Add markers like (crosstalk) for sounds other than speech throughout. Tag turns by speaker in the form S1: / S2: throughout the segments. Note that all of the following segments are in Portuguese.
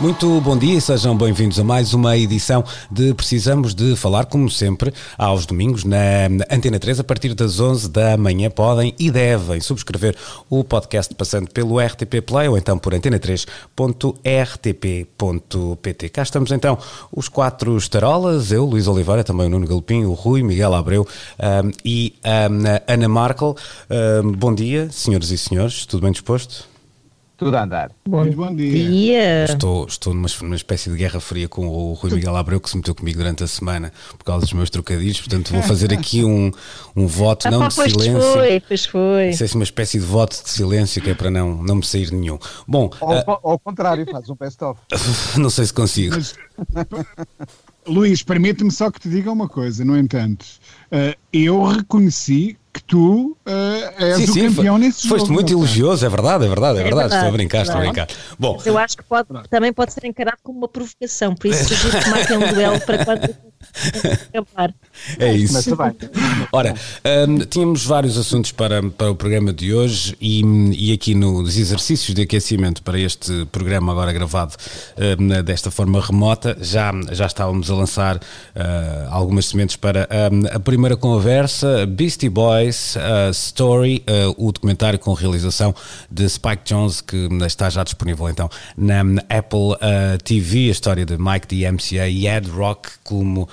S1: Muito bom dia e sejam bem-vindos a mais uma edição de Precisamos de Falar, como sempre, aos domingos na Antena 3, a partir das 11 da manhã. Podem e devem subscrever o podcast passando pelo RTP Play ou então por antena3.rtp.pt. Cá estamos então os quatro estarolas, eu, Luís Oliveira, também o Nuno Galopim, o Rui, Miguel Abreu um, e um, Ana Markel. Um, bom dia, senhoras e senhores, tudo bem disposto?
S2: Tudo a andar.
S3: Bom,
S4: bom dia.
S3: dia.
S1: Estou, estou numa, numa espécie de guerra fria com o Rui Miguel Abreu, que se meteu comigo durante a semana por causa dos meus trocadilhos, portanto vou fazer aqui um, um voto,
S3: Ah,
S1: não
S3: pá,
S1: de
S3: pois
S1: silêncio.
S3: foi, pois foi.
S1: Isso é uma espécie de voto de silêncio que é para não, não me sair nenhum. Bom,
S2: Ou
S1: ah,
S2: ao contrário, faz um best-of. (laughs)
S1: não sei se consigo.
S4: Mas, Luís, permite-me só que te diga uma coisa, no entanto. Eh, eu reconheci que tu eh, és o campeão
S1: foi-
S4: nesse
S1: foste
S4: jogo.
S1: muito
S4: não foi?
S1: elogioso, é verdade, é verdade, é,
S3: É
S1: verdade.
S3: verdade,
S1: Estou a brincar, estou a brincar. Bom,
S3: Mas eu acho que pode- também pode ser encarado como uma provocação, por isso sugiro que marquem um duelo para quando (laughs) acabar.
S1: é isso. Ora, hum, tínhamos vários assuntos para, para o programa de hoje e, e aqui nos exercícios de aquecimento para este programa agora gravado hum, desta forma remota, já, já estávamos a lançar ah, algumas sementes para hum, a primeira conversa, Beastie Boys ah, Story, ah, o documentário com realização de Spike Jones, que está já disponível então na Apple ah, TV, a história de Mike DMCA e Ed Rock como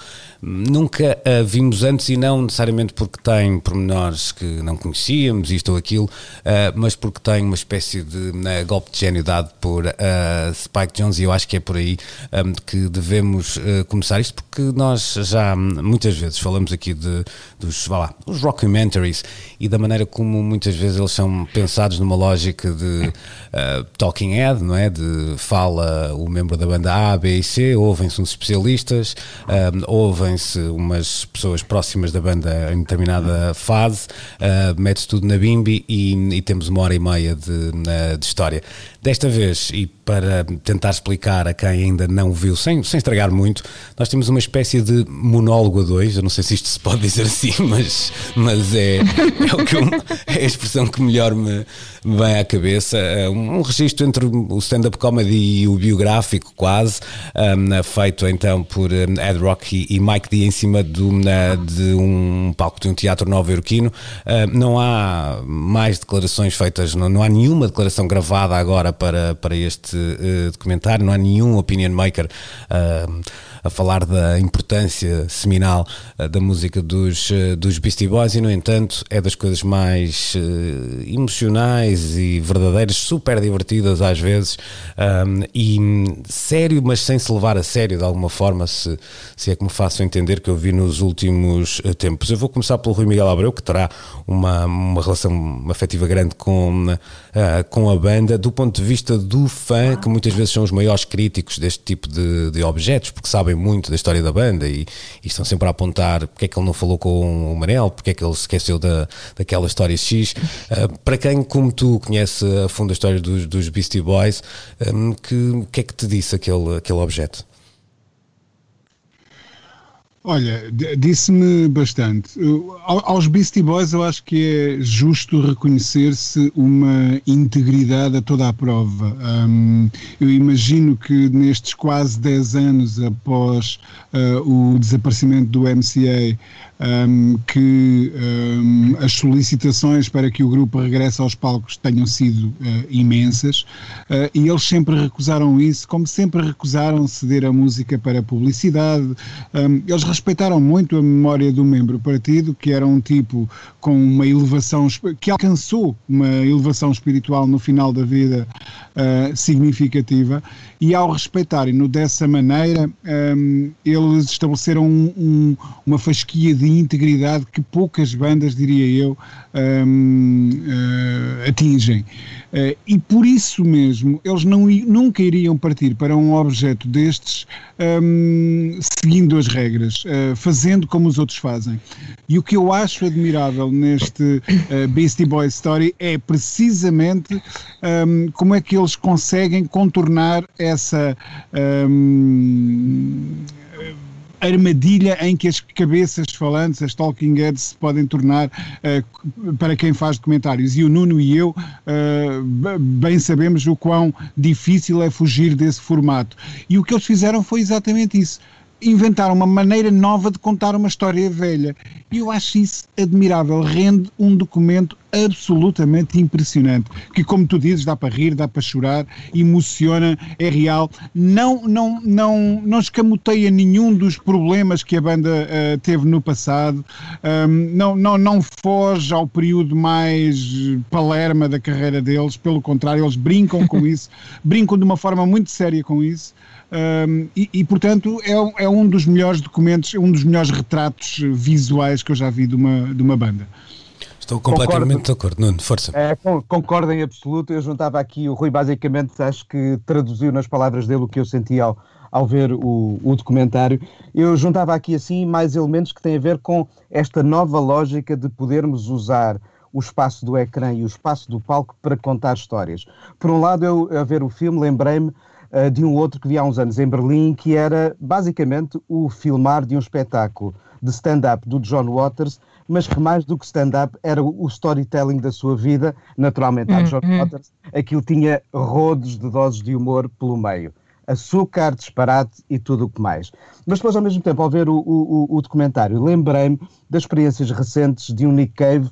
S1: nunca a vimos antes e não necessariamente porque tem pormenores que não conhecíamos, isto ou aquilo, ah, mas porque tem uma espécie de né, golpe de gênio dado por ah, Spike Jones e eu acho que é por aí ah, que devemos começar isto porque nós já muitas vezes falamos aqui de, dos, vá lá, os rockumentaries e da maneira como muitas vezes eles são pensados numa lógica de (laughs) ah, talking head, não é? De fala o membro da banda A, B e C, ouvem-se uns especialistas, ah, ouvem-se umas pessoas próximas da banda em determinada fase, ah, mete-se tudo na bimbi e, e temos uma hora e meia de, de história. Desta vez, e para tentar explicar a quem ainda não viu, sem, sem estragar muito, nós temos uma espécie de monólogo a dois, eu não sei se isto se pode dizer assim, (laughs) mas, mas é, é, eu- é a expressão que melhor me, vem à cabeça. Um, um registro entre o stand-up comedy e o biográfico, quase, um, feito então por um, Ed Rock e, Mike D em cima de, uma- de um palco de um teatro nova-iorquino. Um, não há mais declarações feitas, não, não há nenhuma declaração gravada agora para, para este eh, documentário, não há nenhum opinion maker. um, a falar da importância seminal eh, da música dos, dos Beastie Boys e, no entanto, é das coisas mais emocionais e verdadeiras, super divertidas às vezes um, e sério, mas sem se levar a sério de alguma forma, se, se é que me faço entender que eu vi nos últimos tempos. Eu vou começar pelo Rui Miguel Abreu, que terá uma, uma relação afetiva grande com, eh, com a banda, do ponto de vista do fã, que muitas vezes são os maiores críticos deste tipo de, de objetos, porque sabem muito da história da banda e, e estão sempre a apontar porque é que ele não falou com o Manel, porque é que ele se esqueceu da, daquela história X. Uh, para quem, como tu, conhece a fundo a história dos, dos Beastie Boys, um, que, o que é que te disse aquele, aquele objeto?
S4: Olha, disse-me bastante. Aos Beastie Boys eu acho que é justo reconhecer-se uma integridade a toda a prova. Hum, eu imagino que nestes quase 10 anos após ah, o desaparecimento do MCA, hum, que hum, as solicitações para que o grupo regresse aos palcos tenham sido ah, imensas ah, e eles sempre recusaram isso, como sempre recusaram ceder a música para publicidade. Hum, eles respeitaram muito a memória do membro partido, que era um tipo com uma elevação, que alcançou uma elevação espiritual no final da vida uh, significativa e ao respeitarem-no dessa maneira, um, eles estabeleceram um, um, uma fasquia de integridade que poucas bandas, diria eu, um, uh, atingem. Uh, e por isso mesmo, eles não, nunca iriam partir para um objeto destes seguindo as regras, uh, fazendo como os outros fazem. E o que eu acho admirável neste Beastie Boys Story é precisamente como é que eles conseguem contornar essa um, armadilha em que as cabeças falantes, as talking heads, se podem tornar uh, para quem faz documentários. E o Nuno e eu uh, bem sabemos o quão difícil é fugir desse formato. E o que eles fizeram foi exatamente isso inventaram uma maneira nova de contar uma história velha. E eu acho isso admirável. Rende um documento absolutamente impressionante. Que, como tu dizes, dá para rir, dá para chorar, emociona, é real. Não, não, não, não escamoteia nenhum dos problemas que a banda uh, teve no passado. Um, não, não, não foge ao período mais palerma da carreira deles. Pelo contrário, eles brincam com (laughs) isso. brincam de uma forma muito séria com isso. Um, e, e, portanto, é, é, um dos melhores documentos, um dos melhores retratos visuais que eu já vi de uma, de uma banda.
S1: Estou completamente de acordo, Nuno, força.
S2: É, concordo em absoluto. Eu juntava aqui, o Rui basicamente acho que traduziu nas palavras dele o que eu senti ao, ao ver o, o documentário. Eu juntava aqui assim mais elementos que têm a ver com esta nova lógica de podermos usar o espaço do ecrã e o espaço do palco para contar histórias. Por um lado, eu a ver o filme lembrei-me uh, de um outro que vi há uns anos em Berlim, que era basicamente o filmar de um espetáculo de stand-up do John Waters, mas que mais do que stand-up era o storytelling da sua vida. Naturalmente, a John Waters, aquilo tinha rodos de doses de humor pelo meio. Açúcar, disparate e tudo o que mais. Mas depois, ao mesmo tempo, ao ver o, o, o documentário, lembrei-me das experiências recentes de um Nick Cave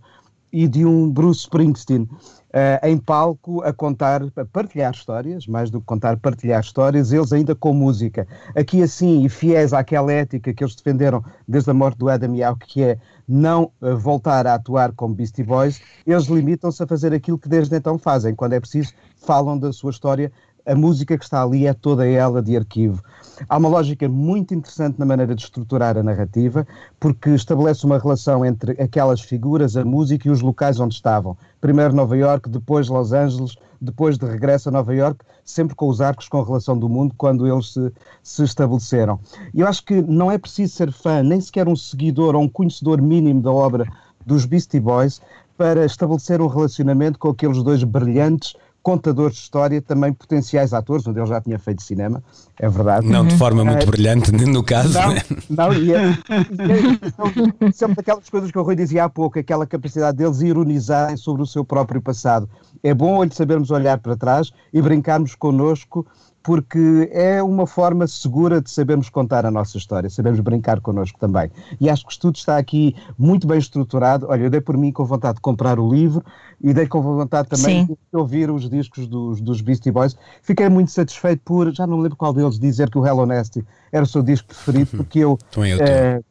S2: e de um Bruce Springsteen uh, em palco a contar, a partilhar histórias, mais do que contar, partilhar histórias, eles ainda com música. Aqui assim, e fiéis àquela ética que eles defenderam desde a morte do Adam Yauch, que é não uh, voltar a atuar como Beastie Boys, eles limitam-se a fazer aquilo que desde então fazem. Quando é preciso, falam da sua história. A música que está ali é toda ela de arquivo. Há uma lógica muito interessante na maneira de estruturar a narrativa, porque estabelece uma relação entre aquelas figuras, a música e os locais onde estavam. Primeiro Nova York, depois Los Angeles, depois de regresso a Nova York, sempre com os arcos com relação do mundo quando eles se, se estabeleceram. Eu acho que não é preciso ser fã, nem sequer um seguidor ou um conhecedor mínimo da obra dos Beastie Boys para estabelecer um relacionamento com aqueles dois brilhantes contadores de história, também potenciais atores, onde ele já tinha feito cinema, é verdade.
S1: Não de forma muito é, brilhante, (laughs) no caso.
S2: Não, né? não e é, é, sempre daquelas coisas que o Rui dizia há pouco, aquela capacidade deles ironizarem sobre o seu próprio passado. É bom lhe sabermos olhar para trás e brincarmos connosco porque é uma forma segura de sabermos contar a nossa história, sabemos brincar connosco também. E acho que o estudo está aqui muito bem estruturado. Olha, eu dei por mim com vontade de comprar o livro e dei com vontade também Sim. de ouvir os discos dos, dos Beastie Boys. Fiquei muito satisfeito por, já não lembro qual deles, dizer que o Hello Nasty era o seu disco preferido, porque eu.
S1: eu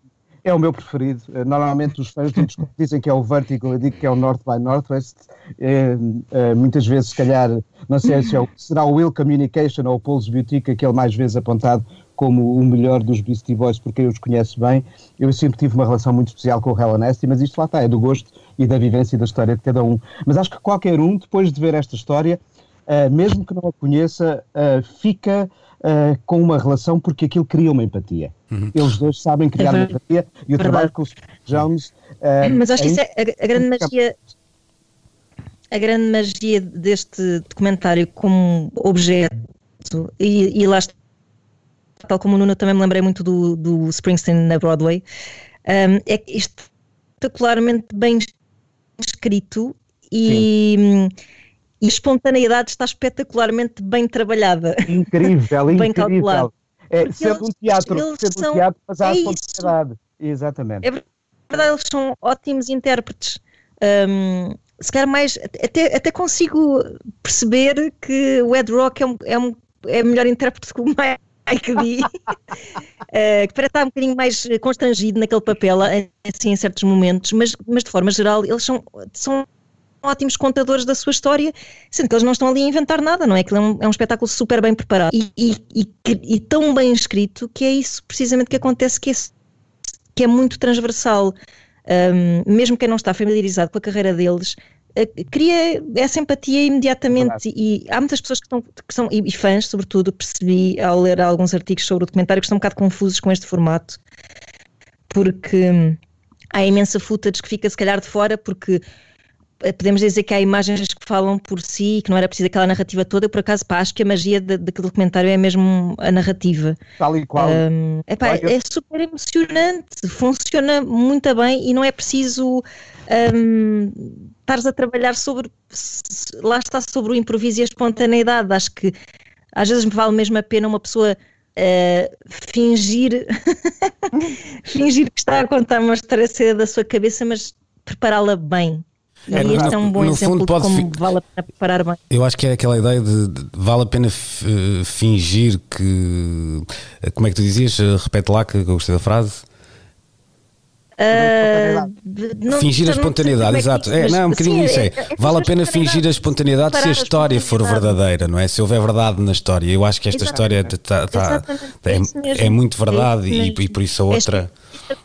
S1: é,
S2: o meu preferido. Eh, normalmente os fãs dizem que é o Vertigo, eu digo que é o North by Northwest. É, é, muitas vezes, se calhar, não sei se é será o Will Communication ou o Pulse Boutique, aquele mais vezes apontado como o melhor dos Beastie Boys, porque eu os conheço bem. Eu sempre tive uma relação muito especial com o Hell Nasty, mas isto lá está, é do gosto e da vivência e da história de cada um. Mas acho que qualquer um, depois de ver esta história, mesmo que não a conheça, fica uh, com uma relação porque aquilo cria uma empatia. Uhum. Eles dois sabem criar é uma empatia e o trabalho com os Jones.
S3: Uh, Mas acho que isso é a, a grande magia. A grande magia deste documentário como objeto, e, e lá está, tal como o Nuno também me lembrei muito do, do Springsteen na Broadway, um, é espetacularmente bem escrito e, Sim e a espontaneidade está espetacularmente bem trabalhada.
S2: Incrível, (laughs) bem incrível. Calculado. É, sendo um teatro, sendo são, um teatro, mas há é espontaneidade. Exatamente.
S3: É verdade, eles são ótimos intérpretes. Um, se calhar mais, até, até consigo perceber que o Ed Rock é, um, é, um, é melhor intérprete que o (laughs) Mike D, uh, (laughs) que parece estar um bocadinho mais constrangido naquele papel, assim, em certos momentos, mas, mas de forma geral, eles são, são ótimos contadores da sua história, sendo que eles não estão ali a inventar nada, não é? Que é um, é um espetáculo super bem preparado e, e, e, e, tão bem escrito que é isso precisamente que acontece, que é, que é muito transversal. Um, mesmo quem não está familiarizado com a carreira deles, uh, cria essa empatia imediatamente. É e, há muitas pessoas que, estão, que são, e, fãs, sobretudo, percebi ao ler alguns artigos sobre o documentário, que estão um bocado confusos com este formato, porque hum, há imensa footage que fica se calhar de fora, porque eh, podemos dizer que há imagens que falam por si e que não era preciso aquela narrativa toda. Eu, por acaso, pá, acho que a magia daquele documentário é mesmo a narrativa.
S2: Tal e qual. Um,
S3: epá, é super emocionante, funciona muito bem e não é preciso um, estares a trabalhar sobre. Lá está sobre o improviso e a espontaneidade. Acho que às vezes me vale mesmo a pena uma pessoa. Uh, fingir (laughs) fingir que está a contar uma história da sua cabeça, mas prepará-la bem e é, este é um bom exemplo fundo, pode de como vale a pena preparar bem.
S1: Eu acho que é aquela ideia de, de vale a pena eh, fingir que. Eh, como é que tu dizias? Eh, repete lá que eu gostei da frase.
S3: Uh,
S1: fingir a espontaneidade, exato. É, não, é um bocadinho isso. É, é, vale a pena fingir a espontaneidade se a história for verdadeira, não é? Se houver verdade na história. Eu acho que esta Exato. história tá, tá, é, é, muito verdade e, e, por isso a outra.
S3: Esta,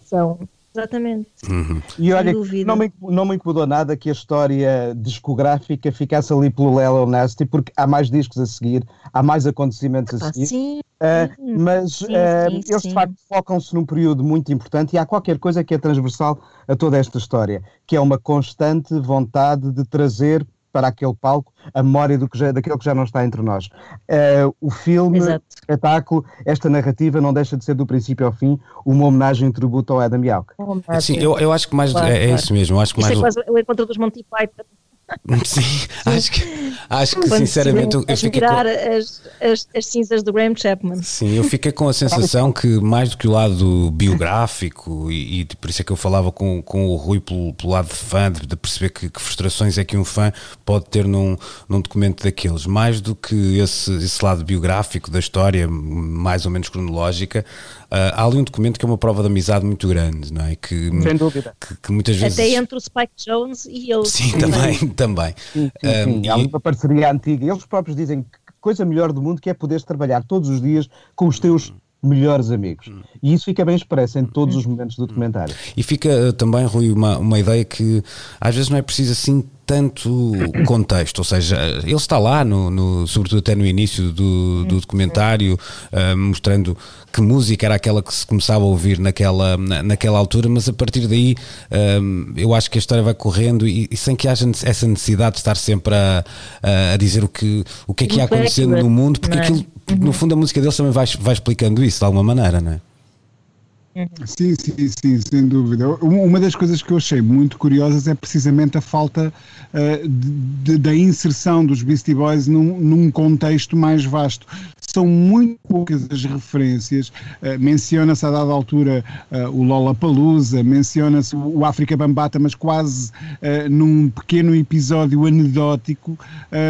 S3: esta Exatamente.
S2: Uhum. E olha, não me, não me incomodou nada que a história discográfica ficasse ali pelo Lelo Nasty, porque há mais discos a seguir, há mais acontecimentos a seguir.
S3: Sim.
S2: Uh, mas sim, uh, sim, eles sim. de facto focam-se num período muito importante e há qualquer coisa que é transversal a toda esta história, que é uma constante vontade de trazer para aquele palco a memória do que já, daquilo que já não está entre nós. Uh, o filme, o espetáculo, esta narrativa não deixa de ser do princípio ao fim uma homenagem e tributo ao Adam Yauch.
S1: Sim, eu, eu acho que mais claro, é, é, isso mesmo. acho que
S3: Isso
S1: mais...
S3: é quase o encontro dos Monty Python. (laughs)
S1: Sim, acho que, acho que sinceramente eu, eu fiquei
S3: com... as, as, as, cinzas do Graham Chapman.
S1: Sim, eu fiquei com a sensação que mais do que o lado biográfico e, e por isso é que eu falava com, com o Rui pelo, pelo lado de fã, de, de perceber que, que, frustrações é que um fã pode ter num, num documento daqueles, mais do que esse, esse lado biográfico da história, mais ou menos cronológica, Uh, há ali um documento que é uma prova de amizade muito grande, não é?
S2: Que, Sem dúvida.
S1: Que, que muitas vezes.
S3: Até entre o Spike Jones e eu.
S1: Sim, também, (laughs) também.
S2: Sim, sim, sim. Um, há uma parceria antiga. Eles próprios dizem que coisa melhor do mundo que é poderes trabalhar todos os dias com os teus melhores amigos. E isso fica bem expresso em todos os momentos do documentário.
S1: E fica uh, também, Rui, uma, uma ideia que às vezes não é preciso assim tanto contexto, ou seja, ele está lá, no, no sobretudo até no início do, do documentário, uh, mostrando que música era aquela que se começava a ouvir naquela, naquela altura, mas a partir daí um, eu acho que a história vai correndo e, e, sem que haja essa necessidade de estar sempre a, a dizer o que, o que é que ia acontecendo no mundo, porque, aquilo, porque no fundo a música deles também vai, vai explicando isso de alguma maneira, não é?
S4: Sim, sim, sim, sem dúvida. Uma das coisas que eu achei muito curiosas é precisamente a falta uh, de, da inserção dos Beastie Boys num, num, contexto mais vasto são muito poucas as referências. Uh, menciona-se a dada altura uh, o Lollapalooza, menciona-se o África Bambata, mas quase uh, num pequeno episódio anedótico,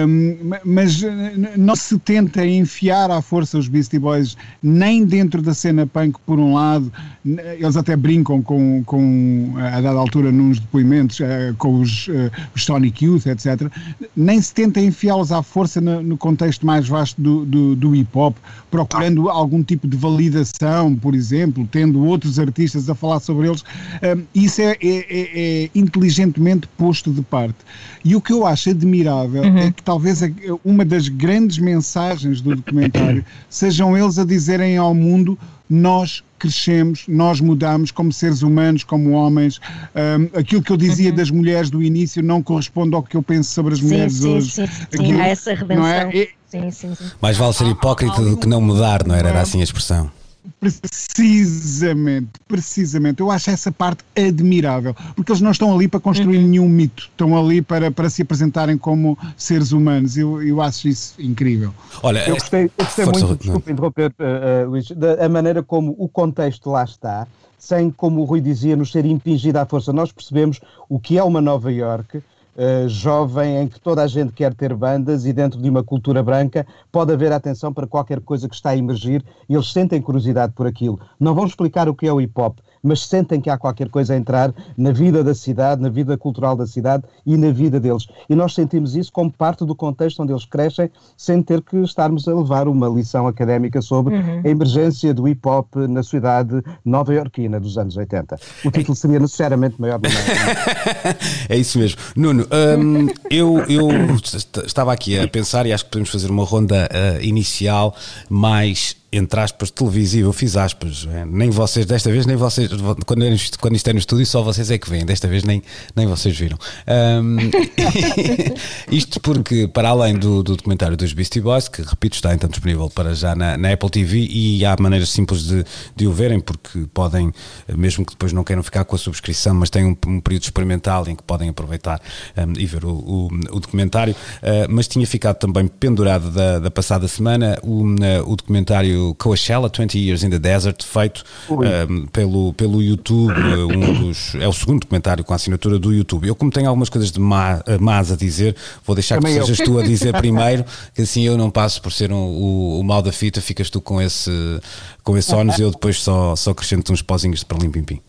S4: um, mas não se tenta enfiar à força os Beastie Boys nem dentro da cena punk, por um lado, eles até brincam com, com a dada altura, nos depoimentos, com os, os Sonic Youth, etc., nem se tenta enfiá-los à força no, no, contexto mais vasto do, do, do hip hop, procurando algum tipo de validação, por exemplo, tendo outros artistas a falar sobre eles, isso é, é, é, é, inteligentemente posto de parte. E o que eu acho admirável uhum. é que talvez uma das grandes mensagens do documentário (coughs) sejam eles a dizerem ao mundo nós crescemos, nós mudamos como seres humanos, como homens. Um, aquilo que eu dizia uhum. das mulheres do início não corresponde ao que eu penso sobre as
S3: sim,
S4: mulheres
S3: sim,
S4: hoje.
S3: Sim, sim, Aquilo, há essa redenção. Não é? Sim, sim, sim.
S1: Mais vale ser hipócrita do que não mudar, não era? Era assim a expressão.
S4: Precisamente, precisamente. Eu acho essa parte admirável, porque eles não estão ali para construir uhum. nenhum mito, estão ali para, para se apresentarem como seres humanos. Eu, eu acho isso incrível.
S2: Olha, eu gostei, eu gostei muito, Rui, desculpe interromper, uh, uh, Luís, da maneira como o contexto lá está, sem, como o Rui dizia, nos ser impingido à força. Nós percebemos o que é uma Nova York uh, jovem em que toda a gente quer ter bandas e dentro de uma cultura branca pode haver atenção para qualquer coisa que está a emergir e eles sentem curiosidade por aquilo. Não vão explicar o que é o hip hop, mas sentem que há qualquer coisa a entrar na vida da cidade, na vida cultural da cidade e na vida deles. E nós sentimos isso como parte do contexto onde eles crescem, sem ter que estarmos a levar uma lição académica sobre uhum. a emergência do hip hop na cidade nova-iorquina dos anos 80. O título seria necessariamente maior do (laughs)
S1: É isso mesmo. Nuno, hum, eu, eu estava aqui a pensar e acho que podemos fazer uma ronda uh, inicial mais entre aspas, televisivo, eu fiz aspas, é? nem vocês, desta vez, nem vocês, quando, quando isto é no estúdio, só vocês é que vêm, desta vez nem, nem vocês viram. Um, (laughs) isto porque, para além do, do, documentário dos Beastie Boys, que repito, está então disponível para já na, na Apple TV e há maneiras simples de, de o verem, porque podem, mesmo que depois não queiram ficar com a subscrição, mas têm um, um período experimental em que podem aproveitar um, e ver o, o, o documentário. Uh, mas tinha ficado também pendurado da, da passada semana o, uh, o documentário Coachella 20 Years in the Desert, feito um, ehm, pelo, pelo YouTube, eh, um dos, é o segundo documentário com a assinatura do YouTube. Eu, como tenho algumas coisas de má, eh, más a dizer, vou deixar Também que sejas eu. tu a (laughs) dizer primeiro, que assim eu não passo por ser um, o, o mal da fita, ficas tu com esse, com esse ónus e eu depois só, só acrescento uns pozinhos de perlim pim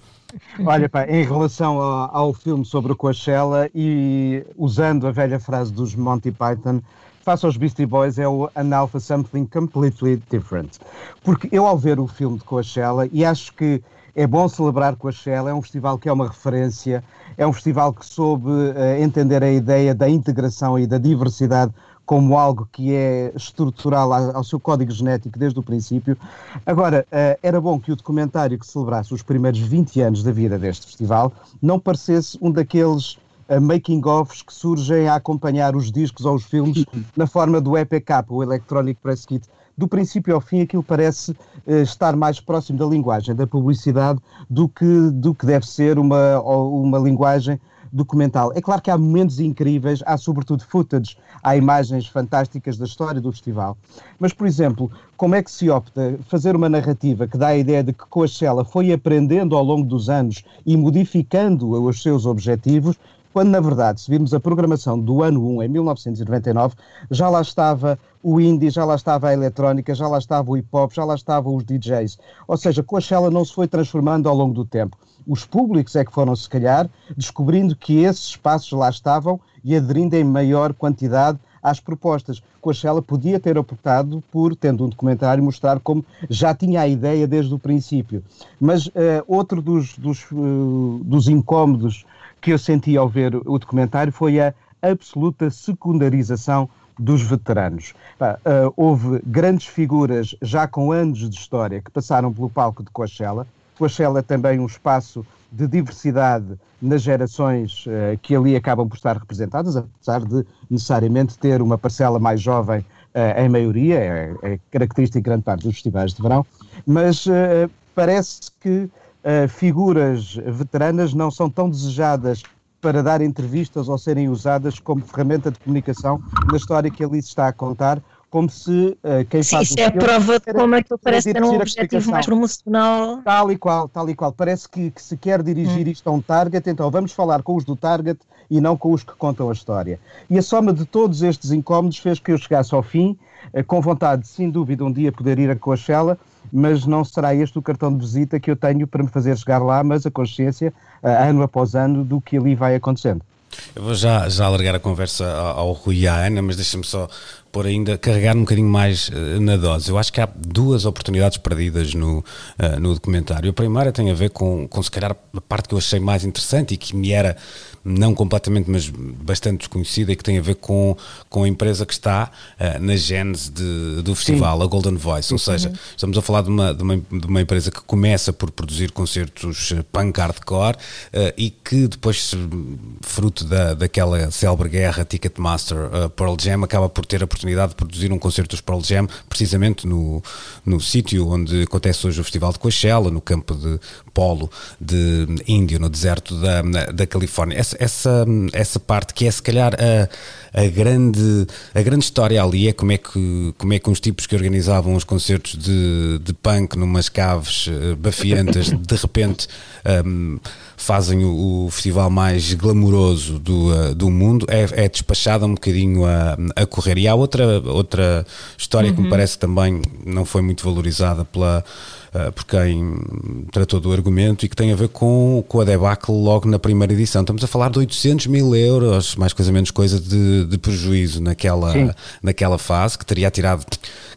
S2: Olha, pá, em relação ao, ao, filme sobre o Coachella e usando a velha frase dos Monty Python, face aos Beastie Boys é o An Alpha Something Completely Different. Porque eu, ao ver o filme de Coachella, e acho que é bom celebrar Coachella, é um festival que é uma referência, é um festival que soube uh, entender a ideia da integração e da diversidade como algo que é estrutural ao seu código genético desde o princípio. Agora, uh, era bom que o documentário que celebrasse os primeiros 20 anos da vida deste festival não parecesse um daqueles making-offs que surgem a acompanhar os discos ou os filmes (laughs) na forma do EPK, o Electronic Press Kit. Do princípio ao fim, aquilo parece uh, estar mais próximo da linguagem da publicidade do que, do que deve ser uma, uma linguagem documental. É claro que há momentos incríveis, há sobretudo footage, há imagens fantásticas da história do festival. Mas, por exemplo, como é que se opta fazer uma narrativa que dá a ideia de que Coachella foi aprendendo ao longo dos anos e modificando os seus objetivos, quando na verdade, se virmos a programação do ano 1, em 1999, já lá estava o indie, já lá estava a eletrónica, já lá estava o hip hop, já lá estavam os DJs. Ou seja, Coachella não se foi transformando ao longo do tempo. Os públicos é que foram, se calhar, descobrindo que esses espaços lá estavam e aderindo em maior quantidade às propostas. Coachella podia ter optado por, tendo um documentário, mostrar como já tinha a ideia desde o princípio. Mas uh, outro dos, dos, uh, dos incómodos que eu senti ao ver o documentário foi a absoluta secundarização dos veteranos. uh, houve grandes figuras já com anos de história que passaram pelo palco de Coachella. Coachella é também um espaço de diversidade nas gerações uh, que ali acabam por estar representadas, apesar de necessariamente ter uma parcela mais jovem uh, em maioria, é, é característica em grande parte dos festivais de verão, mas parece que uh, figuras veteranas não são tão desejadas para dar entrevistas ou serem usadas como ferramenta de comunicação na história que ali se está a contar, como se uh, quem
S3: Sim,
S2: faz
S3: isso é a prova de como é que parece ter um objetivo mais promocional.
S2: Tal e qual, tal e qual. Parece que, que se quer dirigir hum. isto a um target, então vamos falar com os do target e não com os que contam a história. E a soma de todos estes incómodos fez que eu chegasse ao fim, uh, com vontade, sem dúvida, um dia poder ir a Coachella, mas não será este o cartão de visita que eu tenho para me fazer chegar lá, mas a consciência, uh, ano após ano, do que ali vai acontecendo.
S1: Eu vou já, já alargar a conversa ao, ao Rui e à Ana, mas deixa-me só por ainda carregar um bocadinho mais uh, na dose. Eu acho que há duas oportunidades perdidas no, uh, no documentário. A primeira tem a ver com, com, se calhar, a parte que eu achei mais interessante e que me era não completamente, mas bastante desconhecida e que tem a ver com, com a empresa que está uh, na gênese de, do festival, Sim. a Golden Voice. Ou seja, uhum. estamos a falar de uma, de, uma, de uma empresa que começa por produzir concertos punk hardcore uh, e que depois, fruto da, daquela célebre guerra Ticketmaster uh, Pearl Jam, acaba por ter a oportunidade de produzir um concerto dos Pearl Jam precisamente no, no sítio onde acontece hoje o Festival de Coachella, no campo de polo de Índio, no deserto da, da Califórnia. Essa, essa, essa parte que é se calhar a, a, grande, a grande história ali é como é, que, como é que uns tipos que organizavam os concertos de, de punk numas caves uh, bafiantes (laughs) de repente um, fazem o, o, festival mais glamouroso do, uh, do mundo, é, é despachado um bocadinho a, a correr. E há outra outra, história uhum. que me uhum. parece também não foi muito valorizada pela, uh, por quem tratou do argumento e que tem a ver com, com a debacle logo na primeira edição. Estamos a falar de 800 mil euros, mais coisa menos coisa, de, de prejuízo naquela, naquela fase, que teria tirado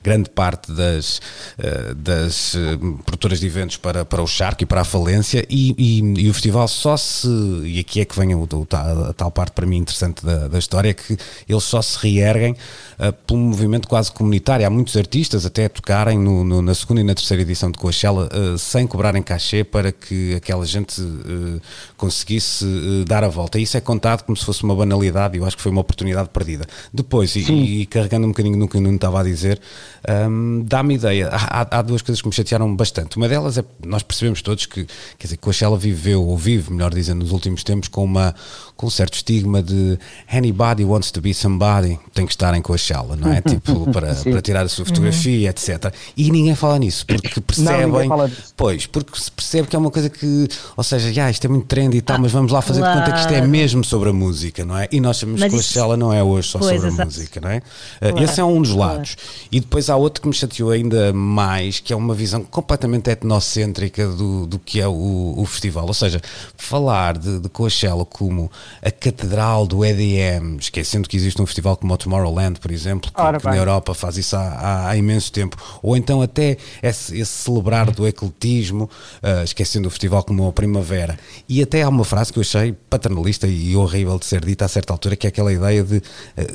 S1: grande parte das, uh, das uh, produtoras de eventos para, para o Shark e para a falência e, e, e, o festival só se, e aqui é que vem o, o, a, a tal parte para mim interessante da, da história, é que eles só se reerguem uh, por um movimento quase comunitário. Há muitos artistas até a tocarem no, no, na segunda e na terceira edição de Coachella uh, sem cobrarem cachê para que aquela gente uh, conseguisse dar a volta. E isso é contado como se fosse uma banalidade e eu acho que foi uma oportunidade perdida. Depois, e, e, carregando um bocadinho no que o Nuno estava a dizer, um, dá-me ideia. Há, há, duas coisas que me chatearam bastante. Uma delas é nós percebemos todos que, quer dizer, Coachella viveu, ou vive, melhor dizendo, nos últimos tempos com, uma, com um certo estigma de anybody wants to be somebody, tem que estar em Coachella, não é? (laughs) tipo, para, para tirar a sua fotografia, uhum. etc. E ninguém fala nisso, porque (coughs) percebem. Não, pois, porque se percebe que é uma coisa que, ou seja, já, isto é muito trendy e tal, ah, mas vamos lá fazer claro. de conta que isto é mesmo sobre a música, não é? E nós sabemos que Coachella não é hoje só pois, sobre a música, não é? Claro. Esse é um dos lados. Claro. E depois há outro que me chateou ainda mais, que é uma visão completamente etnocêntrica do, do que é o, o festival. Ou seja, falar de, de Coachella como a catedral do EDM, esquecendo que existe um festival como o Tomorrowland, por exemplo, que, que na Europa faz isso há, há, há, imenso tempo, ou então até esse, esse celebrar do ecletismo, uh, esquecendo o festival como a Primavera. E até há uma frase que eu achei paternalista e horrível de ser dita a certa altura, que é aquela ideia de uh,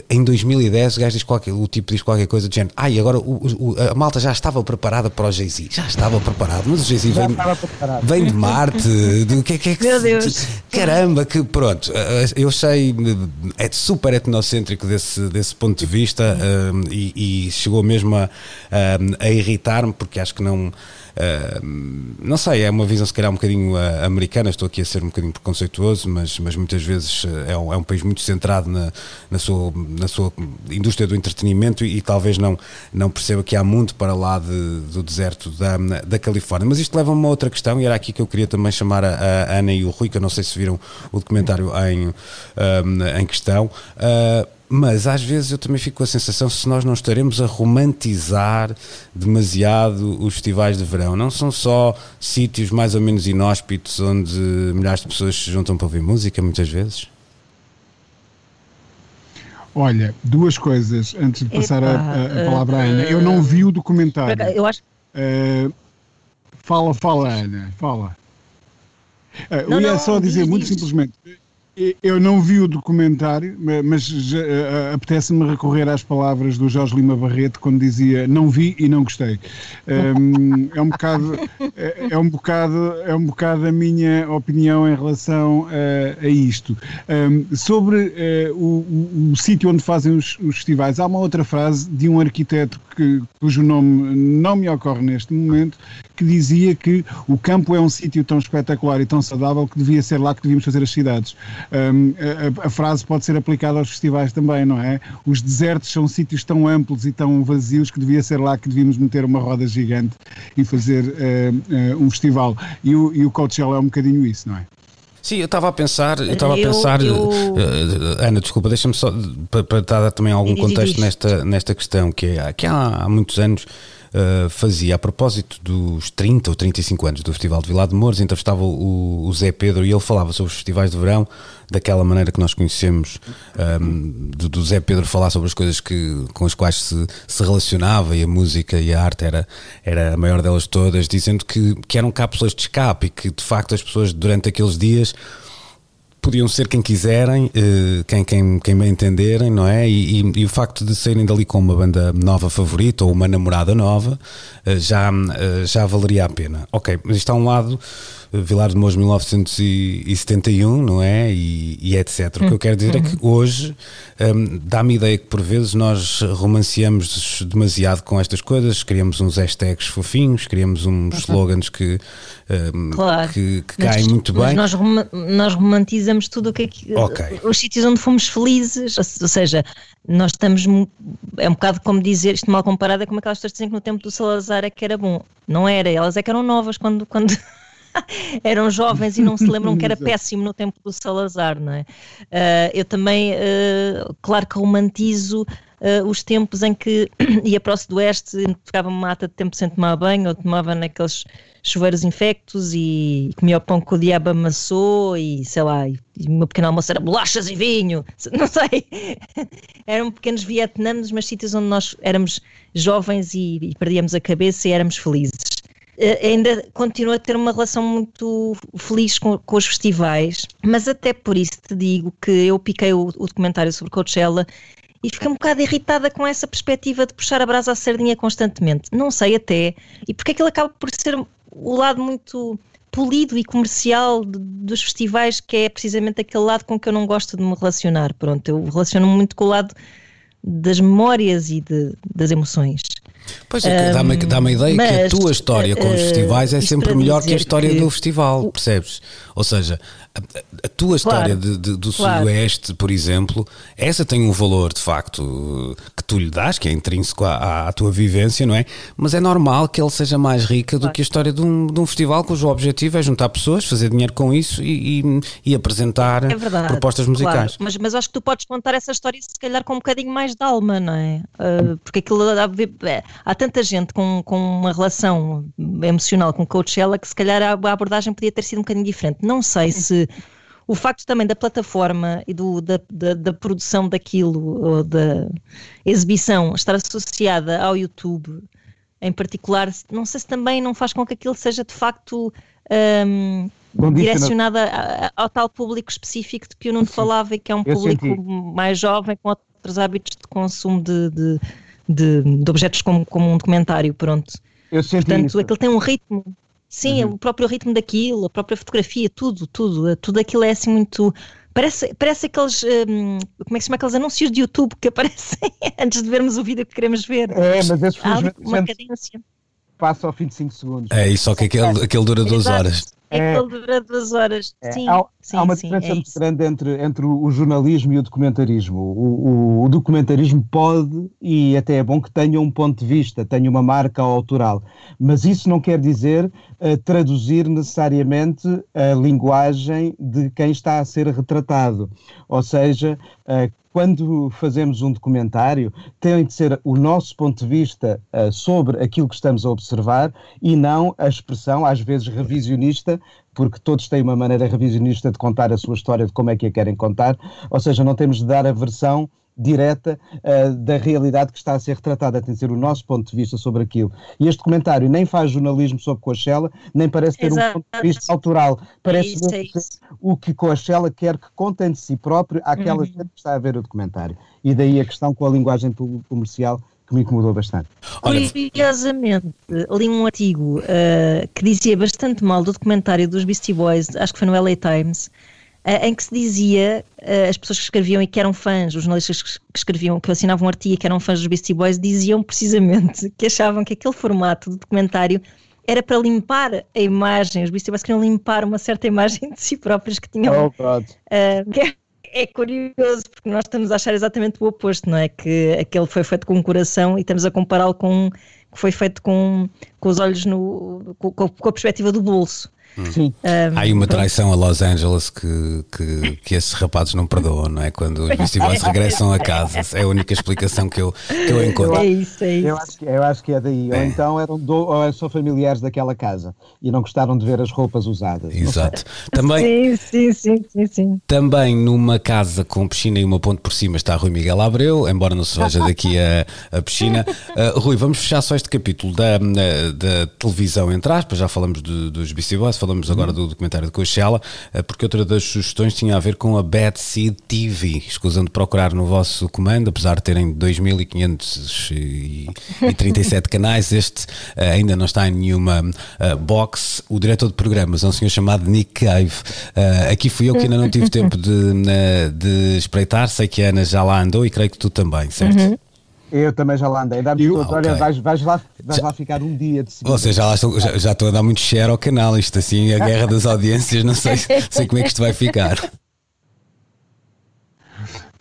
S1: em 2010 o, gajo diz qualquer, o tipo diz qualquer coisa de género, ah, e agora o, o, a malta já estava preparada para o Jay-Z, já estava preparado, mas o Jay-Z vem, vem de Marte, do que é que é que.
S3: Meu Deus!
S1: Caramba, que pronto, uh, eu achei é super etnocêntrico desse, desse ponto de vista e, e, chegou mesmo a, a, a irritar-me porque acho que não Não sei, é uma visão se calhar um bocadinho uh, americana, estou aqui a ser um bocadinho preconceituoso, mas, mas muitas vezes uh, é, um, é um país muito centrado na, na, sua, na sua indústria do entretenimento e, e, talvez não, não perceba que há muito para lá de, do deserto da, da Califórnia. Mas isto leva a uma outra questão e era aqui que eu queria também chamar a, a Ana e o Rui, que eu não sei se viram o documentário em, em questão. Uh, mas às vezes eu também fico com a sensação se nós não estaremos a romantizar demasiado os festivais de verão. Não são só sítios mais ou menos inóspitos onde milhares de pessoas se juntam para ouvir música, muitas vezes?
S4: Olha, duas coisas antes de passar Epa, a, a, palavra uh, à Ana. Eu não vi o documentário.
S3: Eu acho.
S4: Uh, fala, fala, Ana, fala. Uh, não, eu ia não, só dizer diz, muito diz. simplesmente eu não vi o documentário, mas uh, apetece-me recorrer às palavras do Jorge Lima Barreto quando dizia não vi e não gostei. Um, é um bocado é, é, um bocado é um bocado a minha opinião em relação uh, a isto. Um, sobre uh, o, o, o sítio onde fazem os, os, festivais, há uma outra frase de um arquiteto que, cujo nome não me ocorre neste momento, que dizia que o campo é um sítio tão espetacular e tão saudável que devia ser lá que devíamos fazer as cidades. Um, a, a, frase pode ser aplicada aos festivais também, não é? Os desertos são sítios tão amplos e tão vazios que devia ser lá que devíamos meter uma roda gigante e fazer uh, uh, um festival. E o, e o Coachella é um bocadinho isso, não é?
S1: Sim, eu estava a pensar, eu estava a pensar, eu... Uh, Ana, desculpa, deixa-me só para, para dar também algum contexto nesta, nesta questão, que é que há, há muitos anos uh, fazia, a propósito dos 30 ou 35 anos do Festival de Vila de Mouros, entrevistava o, o Zé Pedro e ele falava sobre os festivais de verão daquela maneira que nós conhecemos um, ehm, do, do, Zé Pedro falar sobre as coisas que, com as quais se, se relacionava e a música e a arte era, era a maior delas todas, dizendo que, que eram cápsulas de escape e que de facto as pessoas durante aqueles dias podiam ser quem quiserem, eh, quem, quem, quem bem entenderem, não é? E, e, e, o facto de saírem dali com uma banda nova favorita ou uma namorada nova eh, já, eh, já valeria a pena. Ok, mas isto há um lado Vilar de Mouros 1971, não é? E, e etc. O que eu quero dizer uhum. é que uhum. hoje um, dá-me ideia que por vezes nós romanceamos demasiado com estas coisas, criamos uns hashtags fofinhos, criamos uns uhum. slogans que, um, claro. que, que mas, caem muito bem.
S3: Nós, nós romantizamos tudo o que é que. Okay. Os sítios onde fomos felizes, ou seja, nós estamos. É um bocado como dizer, isto mal comparado, é como aquelas pessoas dizem que no tempo do Salazar é que era bom. Não era, elas é que eram novas quando. quando (laughs) eram jovens e não se lembram que era (laughs) péssimo no tempo do Salazar, não é? Uh, eu também, uh, claro que romantizo uh, os tempos em que (coughs) ia para o Sudoeste, ficava uma mata de tempo sem tomar banho, ou tomava naqueles chuveiros infectos e comia o pão que o diabo amassou e sei lá, e, o meu pequeno almoço era bolachas e vinho, não sei. (laughs) Eram pequenos vietnãs, mas sítios onde nós éramos jovens e, e perdíamos a cabeça e éramos felizes. Uh, ainda continuo a ter uma relação muito feliz com, com, os festivais, mas até por isso te digo que eu piquei o, o documentário sobre Coachella e fiquei um bocado irritada com essa perspectiva de puxar a brasa à sardinha constantemente. Não sei até, e porque aquilo acaba por ser o lado muito polido e comercial de, dos festivais, que é precisamente aquele lado com que eu não gosto de me relacionar. Pronto, eu relaciono muito com o lado das memórias e de, das emoções.
S1: Pois é, um, dá-me dá a ideia mas, que a tua história com os uh, festivais é sempre melhor que a história que... do festival, percebes? Ou seja, a, a tua história claro, de, de, do claro. Sudoeste, por exemplo, essa tem um valor de facto que tu lhe dás, que é intrínseco à, à tua vivência, não é? Mas é normal que ele seja mais rica claro. do que a história de um, de um festival cujo objetivo é juntar pessoas, fazer dinheiro com isso e, e, e apresentar é verdade, propostas musicais.
S3: Mas, mas acho que tu podes contar essa história se calhar com um bocadinho mais de alma, não é? Uh, porque aquilo é, há tanta gente com, com uma relação emocional com Coachella que se calhar a, a abordagem podia ter sido um bocadinho diferente. Não sei se o facto também da plataforma e do, da, da, da, produção daquilo, ou da exibição, estar associada ao YouTube em particular, não sei se também não faz com que aquilo seja de facto um, direcionado ao tal público específico de que o Nuno falava e que é um Eu público senti. mais jovem com outros hábitos de consumo de, de, de, de objetos como, como um documentário, pronto.
S2: Eu senti
S3: Portanto,
S2: isso.
S3: aquilo tem um ritmo Sim, uhum. o próprio ritmo daquilo, a própria fotografia, tudo, tudo, tudo aquilo é assim muito. Parece, parece aqueles. Um, como é que se chama aqueles anúncios de YouTube que (laughs) aparecem antes de vermos o vídeo que queremos ver.
S2: É, mas esses uma cadência. Passa ao fim de 5 segundos.
S1: É, isso só que aquele, aquele dura 2 horas.
S3: É, é dura duas horas. É, sim,
S2: há,
S3: sim,
S2: há uma
S3: sim,
S2: diferença
S3: é
S2: muito grande entre, entre o jornalismo e o documentarismo. O, o, o, documentarismo pode, e até é bom que tenha um ponto de vista, tenha uma marca autoral, mas isso não quer dizer uh, traduzir necessariamente a linguagem de quem está a ser retratado. Ou seja, uh, quando fazemos um documentário, tem de ser o nosso ponto de vista uh, sobre aquilo que estamos a observar e não a expressão, às vezes revisionista, porque todos têm uma maneira revisionista de contar a sua história, de como é que a querem contar, ou seja, não temos de dar a versão direta uh, da realidade que está a ser retratada, tem de ser o nosso ponto de vista sobre aquilo. E este documentário nem faz jornalismo sobre Coachella, nem parece ter Exato. um ponto de vista autoral. Parece é isso, é o que Coachella quer que contem de si próprio àquela uhum. gente que está a ver o documentário. E daí a questão com a linguagem comercial que me incomodou bastante.
S3: Curiosamente, li um artigo uh, que dizia bastante mal do documentário dos Beastie Boys, acho que foi no LA Times, uh, em que se dizia, uh, as pessoas que escreviam e que eram fãs, os jornalistas que escreviam, que assinavam um artigo e que eram fãs dos Beastie Boys, diziam precisamente (laughs) que achavam que aquele formato de documentário era para limpar a imagem, os Beastie Boys queriam limpar uma certa imagem de si próprios que tinham. Oh, God. Uh, é curioso, porque nós estamos a achar exatamente o oposto, não é? Que aquele foi feito com o coração e estamos a compará-lo com que foi feito com, com os olhos no. com, com a perspectiva do bolso.
S1: Sim. Um, Há aí uma traição a Los Angeles que, que, que esses rapazes não perdoam, não é? Quando os Beastie regressam a casa. É a única explicação que eu, que eu encontro.
S3: É isso, é isso.
S2: Eu acho que, eu acho que é daí. É. Ou então eram do, ou são familiares daquela casa e não gostaram de ver as roupas usadas.
S1: Exato. (laughs) Também,
S3: sim, sim, sim, sim, sim.
S1: Também numa casa com piscina e uma ponte por cima está Rui Miguel Abreu, embora não se veja daqui a, a piscina. Uh, Rui, vamos fechar só este capítulo da, da televisão, entre aspas. Já falamos de, dos Beastie Boys, falamos agora do documentário de Coachella, eh, porque outra das sugestões tinha a ver com a Bad Seed TV. Escusam de procurar no vosso comando, apesar de terem 2.537 canais, este eh, ainda não está em nenhuma uh, box. O diretor de programas é um senhor chamado Nick Cave. Aqui fui eu que ainda não tive tempo de, de espreitar, sei que a Ana já lá andou e creio que tu também, certo? Uhum.
S2: Eu também já lá andei. Dá-me eu... okay. Olha, vais, vais, lá, vais já... lá ficar um dia de seguida.
S1: Vocês já, lá já, já estou a dar muito share ao canal. Isto assim, a guerra das audiências, não sei, sei como é que isto vai ficar.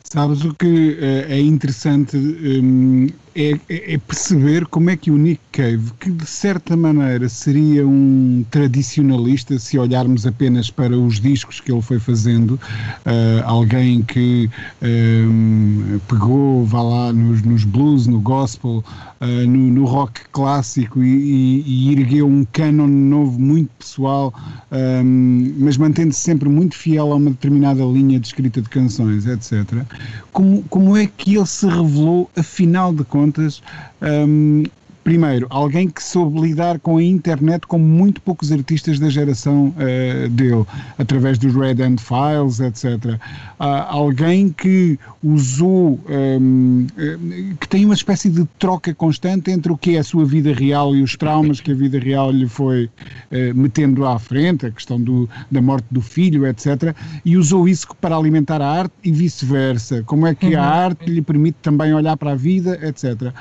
S4: Sabes o que é interessante um, é, é, perceber como é que o Nick Cave, que de certa maneira seria um tradicionalista, se olharmos apenas para os discos que ele foi fazendo, uh, alguém que um, pegou, vá lá, nos, nos blues, no gospel, uh, no, no, rock clássico e, e, e, ergueu um canon novo muito pessoal, um, mas mantendo-se sempre muito fiel a uma determinada linha de escrita de canções, etc. Como, como é que ele se revelou, afinal de contas, contas, um, primeiro, alguém que soube lidar com a internet como muito poucos artistas da geração uh, dele, através dos Red End Files, etc. Uh, alguém que usou, um, uh, que tem uma espécie de troca constante entre o que é a sua vida real e os traumas que a vida real lhe foi uh, metendo à frente, a questão do, da morte do filho, etc. E usou isso para alimentar a arte e vice-versa. Como é que uhum. a arte lhe permite também olhar para a vida, etc.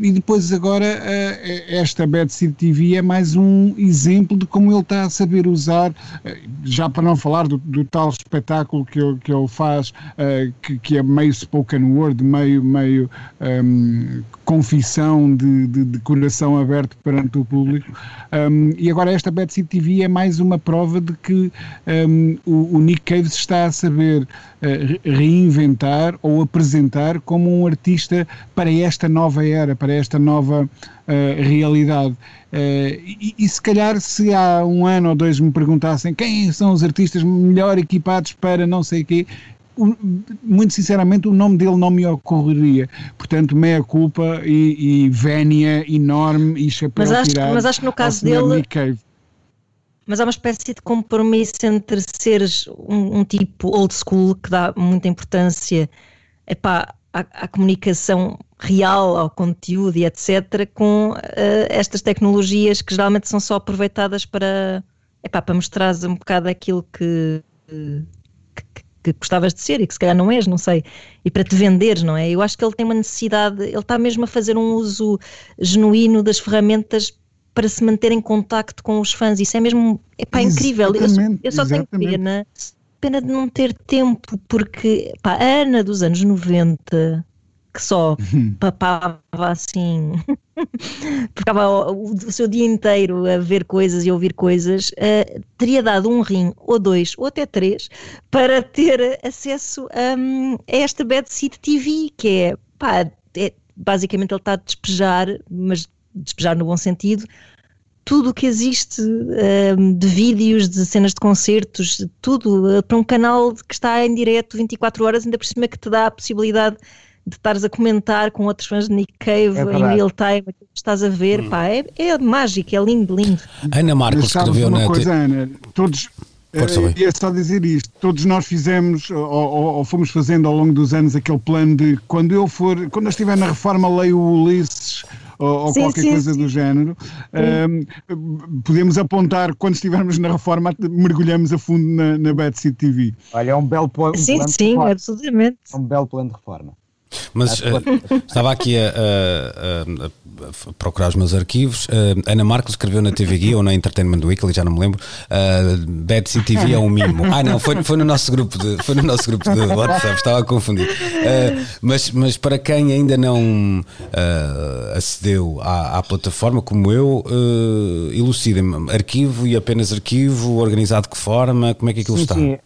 S4: e depois agora agora eh, esta Bad City TV é mais um exemplo de como ele está a saber usar, eh, já para não falar do, do tal espetáculo que ele, que ele faz, eh, que, que é meio spoken word, meio, meio um, ehm, confissão de, de, de, coração aberto perante o público. Um, e agora esta Bad City TV é mais uma prova de que um, o, o, Nick Cave está a saber reinventar ou apresentar como um artista para esta nova era, para esta nova uh, realidade. Uh, e, e, se calhar se há um ano ou dois me perguntassem quem são os artistas melhor equipados para não sei o quê, muito sinceramente, o nome dele não me ocorreria. Portanto, meia culpa e, e vénia enorme e chapéu
S3: mas acho,
S4: tirado.
S3: Mas acho que no caso dele. Mas há uma espécie de compromisso entre seres um, um, tipo old school que dá muita importância epá, à, à comunicação real, ao conteúdo e etc., com uh, estas tecnologias que geralmente são só aproveitadas para, epá, para mostrar um bocado aquilo que, que gostavas de ser e que se calhar não és, não sei, e para te venderes, não é? Eu acho que ele tem uma necessidade, ele está mesmo a fazer um uso genuíno das ferramentas para se manter em contacto com os fãs. Isso é mesmo, é pá, incrível. Eu, eu só exatamente. tenho pena, pena de não ter tempo, porque pá, a Ana dos anos 90 que só (laughs) papava assim, (laughs) ficava o, o, seu dia inteiro a ver coisas e a ouvir coisas, uh, teria dado um rim, ou dois, ou até três, para ter acesso um, a esta Bad Seed TV, que é, pá, é, basicamente ele está a despejar, mas despejar no bom sentido, tudo o que existe um, de vídeos, de cenas de concertos, tudo, uh, para um canal que está em direto 24 horas, ainda por cima que te dá a possibilidade de estares a comentar com outros fãs de Nick Cave é em real time, aquilo que estás a ver, hum. pá, é, é mágico, é lindo, lindo.
S1: Ana Marcos escreveu
S4: uma na. Coisa, Ana, todos. É, é só dizer isto, todos nós fizemos ou, ou, ou, fomos fazendo ao longo dos anos aquele plano de quando eu for, quando eu estiver na reforma leio o Ulisses ou, ou sim, qualquer sim, coisa sim. do género. Um, podemos apontar, quando estivermos na reforma, mergulhamos a fundo na, na Bad City TV.
S2: Olha, é um belo plano.
S3: Sim, sim, absolutamente.
S2: É um belo plano de reforma.
S1: Mas uh, estava aqui a, a, a, procurar os meus arquivos. Uh, Ana Marcos escreveu na TV Guia ou na Entertainment Weekly, já não me lembro. Uh, Bad City TV é um mimo. Ah, não, foi, foi, no nosso grupo de, foi no nosso grupo de WhatsApp, estava a confundir. Uh, mas, mas para quem ainda não acedeu à, à, plataforma, como eu, uh, elucidem-me. Arquivo e apenas arquivo, organizado de que forma? Como é que aquilo sim, está? Sim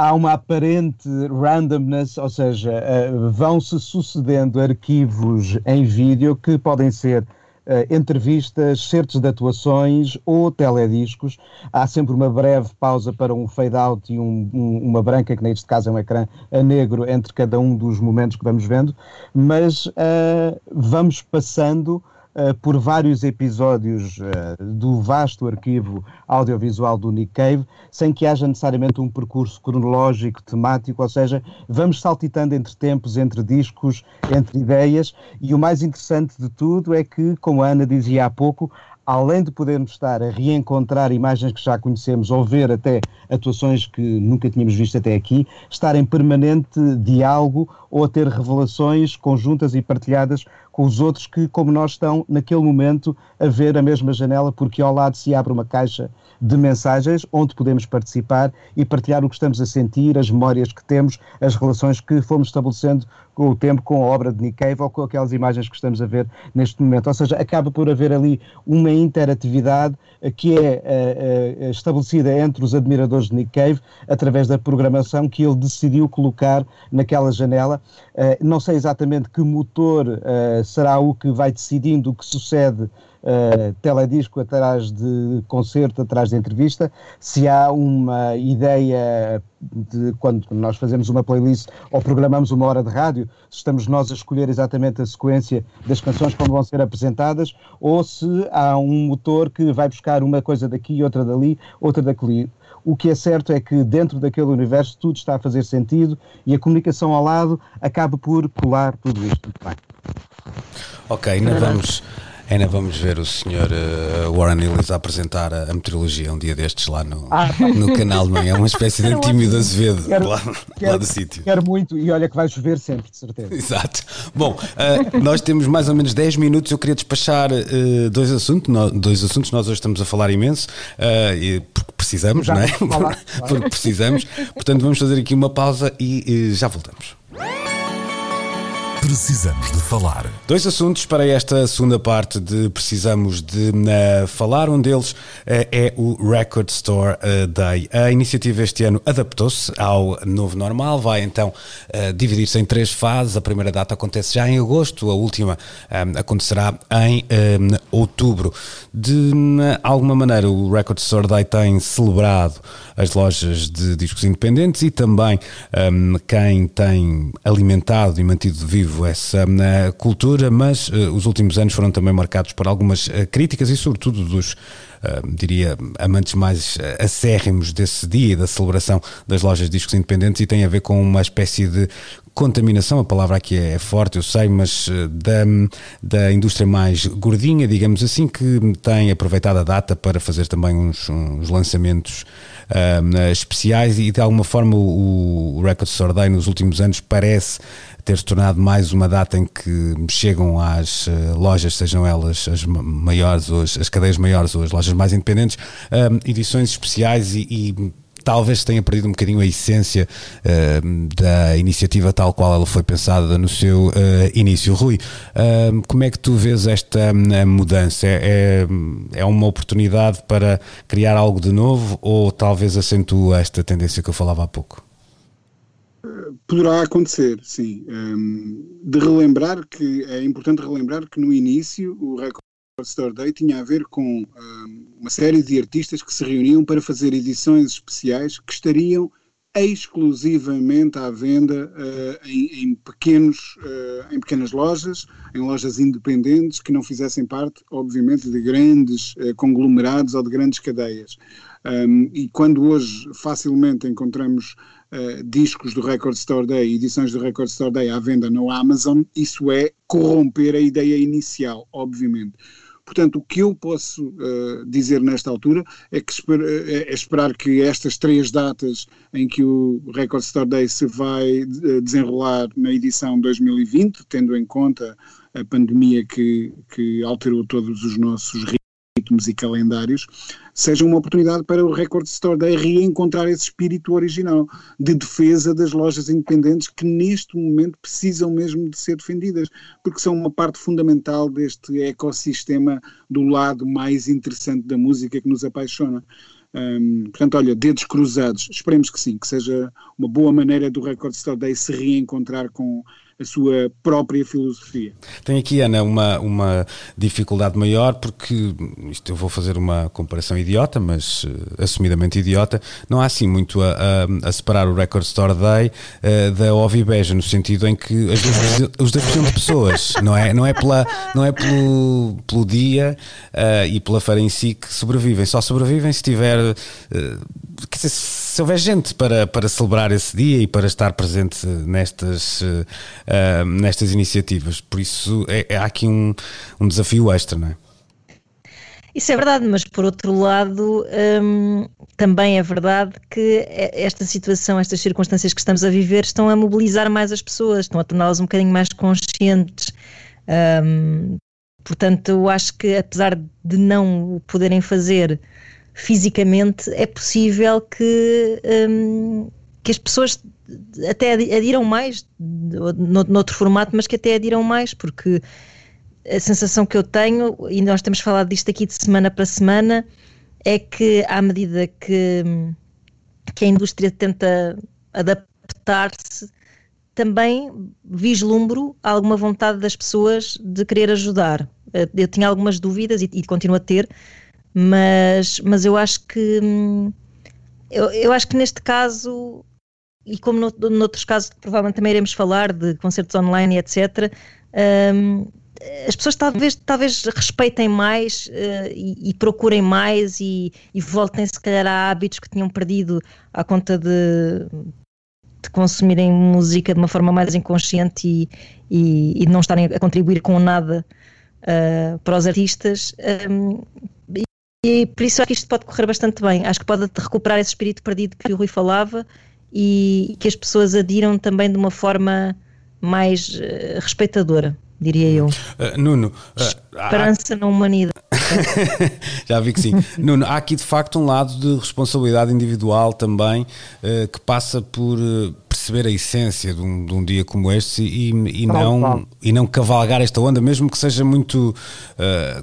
S2: há uma aparente randomness, ou seja, uh, vão-se sucedendo arquivos em vídeo que podem ser uh, entrevistas, certos de atuações ou telediscos. Há sempre uma breve pausa para um fade-out e um, um, uma branca, que neste caso é um ecrã a negro, entre cada um dos momentos que vamos vendo, mas uh, vamos passando por vários episódios uh, do vasto arquivo audiovisual do Nick Cave, sem que haja necessariamente um percurso cronológico, temático, ou seja, vamos saltitando entre tempos, entre discos, entre ideias, e o mais interessante de tudo é que, como a Ana dizia há pouco, além de podermos estar a reencontrar imagens que já conhecemos ou ver até atuações que nunca tínhamos visto até aqui, estar em permanente diálogo ou a ter revelações conjuntas e partilhadas com os outros que, como nós, estão naquele momento a ver a mesma janela, porque ao lado se abre uma caixa de mensagens onde podemos participar e partilhar o que estamos a sentir, as memórias que temos, as relações que fomos estabelecendo com o tempo, com a obra de Nick Cave ou com aquelas imagens que estamos a ver neste momento. Ou seja, acaba por haver ali uma interatividade que é uh, uh, estabelecida entre os admiradores de Nick Cave através da programação que ele decidiu colocar naquela janela. Uh, não sei exatamente que motor será o que vai decidindo o que sucede uh, teledisco atrás de concerto, atrás de entrevista, se há uma ideia de quando nós fazemos uma playlist ou programamos uma hora de rádio, se estamos nós a escolher exatamente a sequência das canções como vão ser apresentadas, ou se há um motor que vai buscar uma coisa daqui, outra dali, outra daqui. O que é certo é que dentro daquele universo tudo está a fazer sentido e a comunicação ao lado acaba por colar tudo isto. Muito bem.
S1: Ok, ainda vamos Ainda vamos ver o senhor uh, Warren Ellis a apresentar a, a, meteorologia um dia destes lá no, ah, no canal de manhã, uma espécie de tímido Azevedo quero, lá, quero, lá do sítio.
S2: Quero muito e olha que vai chover sempre, de certeza.
S1: Exato. Bom, uh, nós temos mais ou menos 10 minutos, eu queria despachar uh, dois, assuntos, no, dois assuntos, nós hoje estamos a falar imenso, e, porque precisamos, já não é? Falar, (laughs) claro. porque precisamos, portanto vamos fazer aqui uma pausa e já voltamos.
S5: Precisamos de falar.
S1: Dois assuntos para esta segunda parte de Precisamos de uh, Falar. Um deles uh, é o Record Store uh, Day. A iniciativa este ano adaptou-se ao novo normal, vai então dividir-se em três fases. A primeira data acontece já em agosto, a última acontecerá em outubro. De alguma maneira, o Record Store Day tem celebrado as lojas de discos independentes e também um, quem tem alimentado e mantido vivo essa uh, cultura, mas uh, os últimos anos foram também marcados por algumas uh, críticas e, sobretudo, dos. diria, amantes mais acérrimos desse dia e da celebração das lojas de discos independentes e tem a ver com uma espécie de contaminação, a palavra aqui é forte, eu sei, mas da, da indústria mais gordinha, digamos assim, que tem aproveitado a data para fazer também uns, uns lançamentos uh, especiais e de alguma forma o, o Record Store Day nos últimos anos parece ter se tornado mais uma data em que chegam às uh, lojas, sejam elas as maiores ou as, as, cadeias maiores as lojas mais independentes, uh, edições especiais e, e talvez tenha perdido um bocadinho a essência uh, da iniciativa tal qual ela foi pensada no seu uh, início. Rui, uh, como é que tu vês esta mudança? É, é, é, uma oportunidade para criar algo de novo ou talvez acentua esta tendência que eu falava há pouco?
S4: Poderá acontecer, sim. Um, de relembrar que é importante relembrar que no início o recorde Store Day tinha a ver com uh, uma série de artistas que se reuniam para fazer edições especiais que estariam exclusivamente à venda uh, em, em, pequenos, uh, em pequenas lojas, em lojas independentes que não fizessem parte, obviamente, de grandes uh, conglomerados ou de grandes cadeias. Um, e quando hoje facilmente encontramos discos do Record Store Day, edições do Record Store Day à venda no Amazon, isso é corromper a ideia inicial, obviamente. Portanto, o que eu posso uh, dizer nesta altura é que esper é, é esperar que estas três datas em que o Record Store Day se vai uh, desenrolar na edição 2020, tendo em conta a pandemia que, que alterou todos os nossos ritmos e calendários, seja uma oportunidade para o Record Store Day reencontrar esse espírito original de defesa das lojas independentes que neste momento precisam mesmo de ser defendidas, porque são uma parte fundamental deste ecossistema do lado mais interessante da música que nos apaixona. Um, portanto, olha, dedos cruzados, esperemos que sim, que seja uma boa maneira do Record Store Day se reencontrar com a sua própria filosofia.
S1: Tem aqui, Ana, uma, uma dificuldade maior, porque isto eu vou fazer uma comparação idiota, mas uh, assumidamente idiota. Não há assim muito a, a, a separar o Record Store Day uh, da Ovibeja, no sentido em que as duas, os dois precisam de pessoas, não é? Não é, pela, não é pelo, pelo dia uh, e pela feira em si que sobrevivem, só sobrevivem se tiver. quer dizer, se houver gente para, para celebrar esse dia e para estar presente nestas uh, nestas iniciativas. Por isso é, é, há aqui um, um desafio extra, não é?
S3: Isso é verdade, mas por outro lado, hum, também é verdade que esta situação, estas circunstâncias que estamos a viver, estão a mobilizar mais as pessoas, estão a torná-las um bocadinho mais conscientes Um, portanto, eu acho que apesar de não o poderem fazer fisicamente, é possível que, um, que as pessoas até adiram mais, noutro formato, mas que até adiram mais, porque a sensação que eu tenho, e nós temos falado disto aqui de semana para semana, é que à medida que, que a indústria tenta adaptar-se, também vislumbro alguma vontade das pessoas de querer ajudar. Eu tinha algumas dúvidas e, e continuo a ter, mas, mas eu acho que eu, eu acho que neste caso, e como no, noutros casos provavelmente também iremos falar de concertos online e etc., um, as pessoas talvez, talvez respeitem mais uh, e, e, procurem mais e, e, voltem se calhar a hábitos que tinham perdido à conta de, de consumirem música de uma forma mais inconsciente e, e, e não estarem a contribuir com nada uh, para os artistas. Um, e, por isso acho que isto pode correr bastante bem. Acho que pode recuperar esse espírito perdido que o Rui falava e que as pessoas adiram também de uma forma mais uh, respeitadora diria eu.
S1: Uh, Nuno, uh,
S3: esperança há... na humanidade. (laughs)
S1: Já vi que sim. Nuno, há aqui de facto um lado de responsabilidade individual também uh, que passa por perceber a essência de um, de um dia como este e, e não, e não cavalgar esta onda, mesmo que seja muito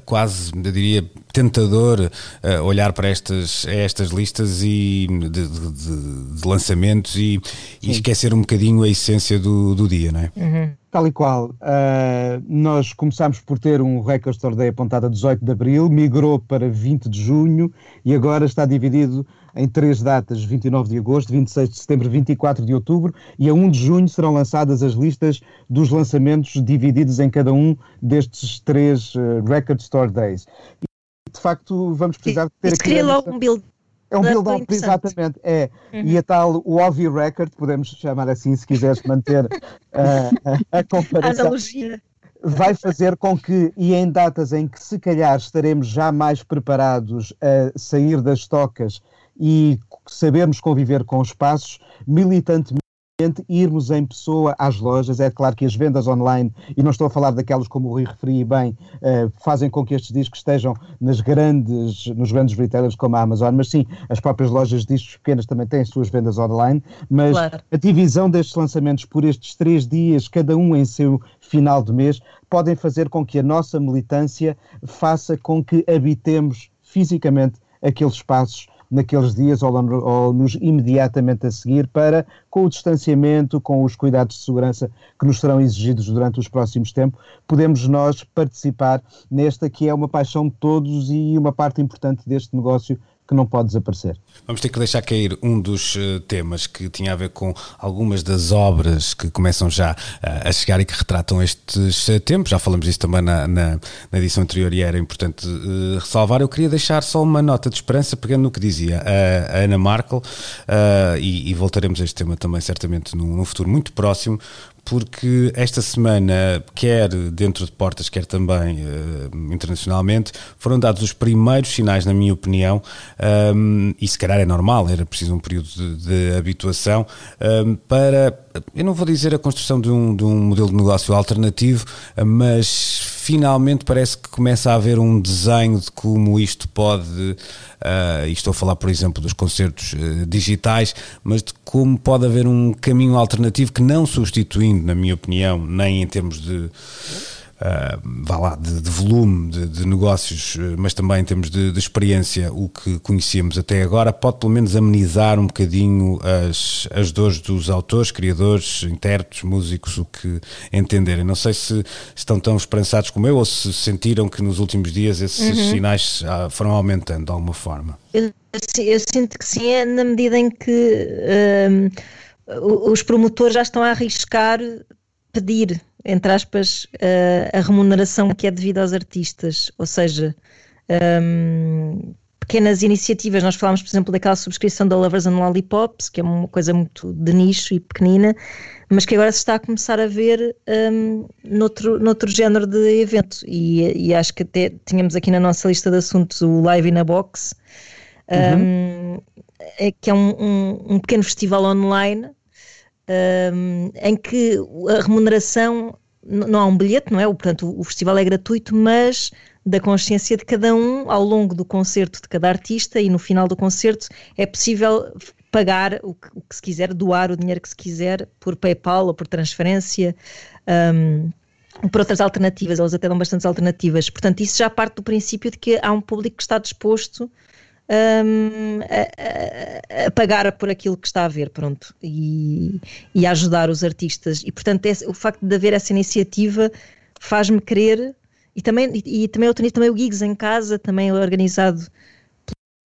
S1: quase, eu diria, tentador uh, olhar para estas, estas listas e de, de, de, de lançamentos e, e, esquecer um bocadinho a essência do, do dia, não é?
S2: Uhum. Tal e qual. Uh, nós começámos por ter um Record Store Day apontado a 18 de Abril, migrou para 20 de Junho e agora está dividido em três datas, 29 de Agosto, 26 de Setembro, 24 de Outubro e a 1 de Junho serão lançadas as listas dos lançamentos divididos em cada um destes três uh, Record Store Days de facto vamos precisar de ter
S3: Isso aqui. cria logo um build
S2: é um build-up, exatamente, é. Uhum. E a tal o Ovi Record, podemos chamar assim, se quiseres manter uh, (laughs) a, a comparação. A analogia. Vai fazer com que, e em datas em que se calhar estaremos já mais preparados a sair das tocas e sabermos conviver com os passos, militantemente irmos em pessoa às lojas. É claro que as vendas online, e não estou a falar daquelas como o Rui referi bem, uh, fazem com que estes discos estejam nas grandes, nos grandes retailers como a Amazon, mas sim, as próprias lojas de discos pequenas também têm as suas vendas online, mas claro. a divisão destes lançamentos por estes três dias, cada um em seu final de mês, podem fazer com que a nossa militância faça com que habitemos fisicamente aqueles espaços naqueles dias ou, ou, nos imediatamente a seguir para, com o distanciamento, com os cuidados de segurança que nos serão exigidos durante os próximos tempos, podemos nós participar nesta que é uma paixão de todos e uma parte importante deste negócio que não pode desaparecer.
S1: Vamos ter que deixar cair um dos uh, temas que tinha a ver com algumas das obras que começam já uh, a chegar e que retratam estes uh, tempos. Já falamos disso também na, na, na, edição anterior e era importante ressalvar. Eu queria deixar só uma nota de esperança, pegando no que dizia a, a Ana Markel, e, e, voltaremos a este tema também certamente num, num futuro muito próximo, porque esta semana, quer dentro de portas, quer também uh, internacionalmente, foram dados os primeiros sinais, na minha opinião, um, e se calhar é normal, era preciso um período de, de habituação, um, para, eu não vou dizer a construção de um, de um modelo de negócio alternativo, mas finalmente parece que começa a haver um desenho de como isto pode, uh, e estou a falar, por exemplo, dos concertos uh, digitais, mas de como pode haver um caminho alternativo que não substituindo, na minha opinião, nem em termos de uh, vá lá, de, de volume de, de, negócios, eh, mas também em termos de, de, experiência, o que conhecíamos até agora, pode pelo menos amenizar um bocadinho as, as dores dos autores, criadores, intérpretes, músicos, o que entenderem. Não sei se estão tão esperançados como eu ou se sentiram que nos últimos dias esses uhum. sinais foram aumentando de alguma forma.
S3: Eu, eu, sinto que sim, é na medida em que um, os promotores já estão a arriscar pedir entre aspas, uh, a remuneração que é devida aos artistas, ou seja, um, pequenas iniciativas. Nós falámos, por exemplo, daquela subscrição da Lovers and Lollipops, que é uma coisa muito de nicho e pequenina, mas que agora se está a começar a ver um, noutro, noutro género de evento. E, e, acho que até tínhamos aqui na nossa lista de assuntos o Live in a Box, uhum. um, é, que é um, um, um pequeno festival online em que a remuneração não há um bilhete, não é? Portanto, o festival é gratuito, mas da consciência de cada um ao longo do concerto de cada artista e no final do concerto é possível pagar o que, o que se quiser, doar o dinheiro que se quiser por PayPal ou por transferência. Um, por outras alternativas, eles até dão bastantes alternativas. Portanto, isso já parte do princípio de que há um público que está disposto um, a, a, a, pagar por aquilo que está a ver, pronto, e, e ajudar os artistas. E, portanto, esse, o facto de haver essa iniciativa faz-me querer, e também, e, e também, eu também o Gigs em casa, também organizado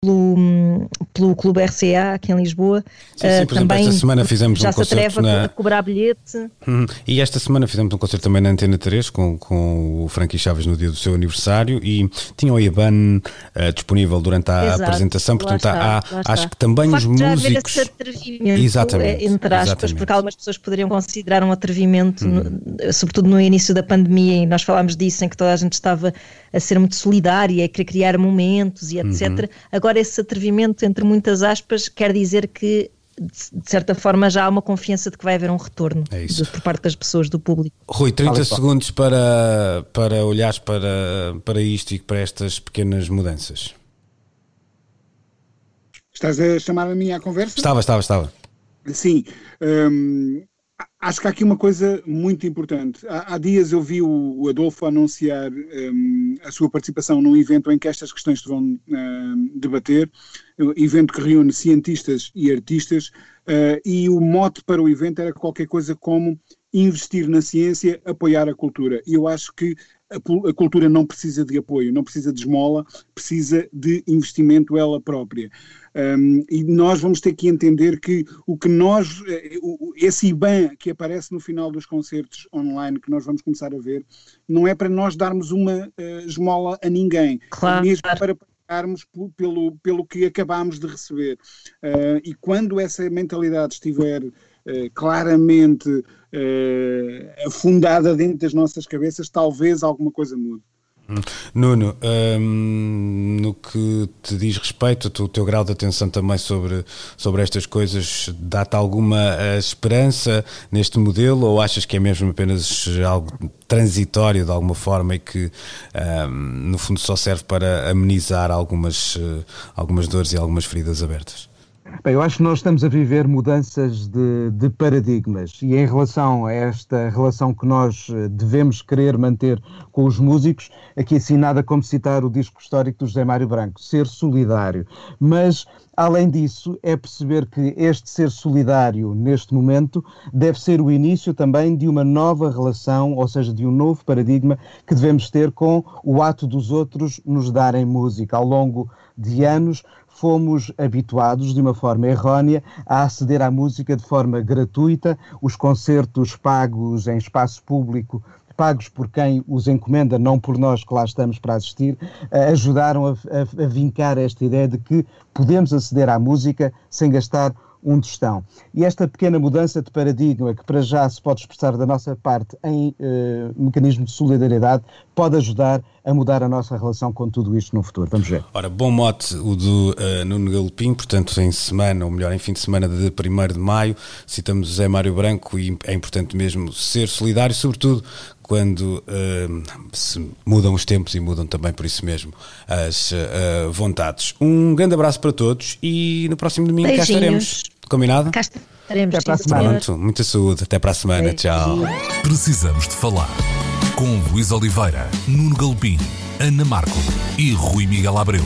S3: pelo, pelo Clube RCA aqui em Lisboa.
S1: Sim, sim, por uh, também esta semana fizemos
S3: já
S1: um concerto.
S3: Já se na... a cobrar bilhete.
S1: Hum, e esta semana fizemos um concerto também na Antena 3 com, com o Frankie Chaves no dia do seu aniversário e tinha o IBAN uh, disponível durante a Exato, apresentação, portanto
S3: está,
S1: há, acho que também os músicos.
S3: Já atrevimento, exatamente, entre aspas, exatamente. porque algumas pessoas poderiam considerar um atrevimento, hum. no, sobretudo no início da pandemia, e nós falámos disso, em que toda a gente estava a ser muito solidária, a querer criar momentos e etc. Uhum. Agora, esse atrevimento, entre muitas aspas, quer dizer que de certa forma já há uma confiança de que vai haver um retorno é de, por parte das pessoas, do público.
S1: Rui, 30 segundos para, para olhares para, para isto e para estas pequenas mudanças.
S4: Estás a chamar a mim à conversa?
S1: Estava, estava, estava.
S4: Sim. Hum, Acho que há aqui uma coisa muito importante. Há, há dias eu vi o, o Adolfo anunciar um, a sua participação num evento em que estas questões se vão um, debater, um evento que reúne cientistas e artistas, uh, e o mote para o evento era qualquer coisa como investir na ciência, apoiar a cultura. E eu acho que a, cultura não precisa de apoio, não precisa de esmola, precisa de investimento ela própria. Um, e nós vamos ter que entender que o que nós, eh, esse IBAN que aparece no final dos concertos online que nós vamos começar a ver, não é para nós darmos uma uh, esmola a ninguém,
S3: claro.
S4: mesmo para pagarmos pelo, pelo que acabámos de receber. Uh, e quando essa mentalidade estiver claramente uh, afundada dentro das nossas cabeças, talvez alguma coisa mude.
S1: Hum. Nuno, hum, no que te diz respeito, o teu grau de atenção também sobre, sobre estas coisas, dá-te alguma uh, esperança neste modelo ou achas que é mesmo apenas algo transitório de alguma forma e que um, no fundo só serve para amenizar algumas, algumas dores e algumas feridas abertas?
S2: Bem, eu acho que nós estamos a viver mudanças de, de, paradigmas e em relação a esta relação que nós eh, devemos querer manter com os músicos, aqui assim nada como citar o disco histórico do José Mário Branco, ser solidário. Mas, além disso, é perceber que este ser solidário neste momento deve ser o início também de uma nova relação, ou seja, de um novo paradigma que devemos ter com o ato dos outros nos darem música. Ao longo de anos, fomos habituados, de uma forma errónea, a aceder à música de forma gratuita, os concertos pagos em espaço público pagos por quem os encomenda, não por nós que lá estamos para assistir, ajudaram a, a, a vincar esta ideia de que podemos aceder à música sem gastar um tostão. E esta pequena mudança de paradigma, que para já se pode expressar da nossa parte em uh, mecanismo de solidariedade, pode ajudar a mudar a nossa relação com tudo isto no futuro. Vamos ver.
S1: Ora, bom mote o do uh, Nuno Galopim, portanto, em semana, ou melhor, em fim de semana de 1 de maio, citamos José Mário Branco e é importante mesmo ser solidário, sobretudo quando uh, se mudam os tempos e mudam também por isso mesmo as uh, vontades. Um grande abraço para todos e no próximo domingo
S3: Beijinhos.
S1: cá estaremos. Combinado?
S3: Cá estaremos.
S2: Até para a semana.
S1: Pronto, muita saúde. Até para a semana. Beijinhos. Tchau.
S5: Precisamos de falar com Luís Oliveira, Nuno Galpim, Ana Marco e Rui Miguel Abreu.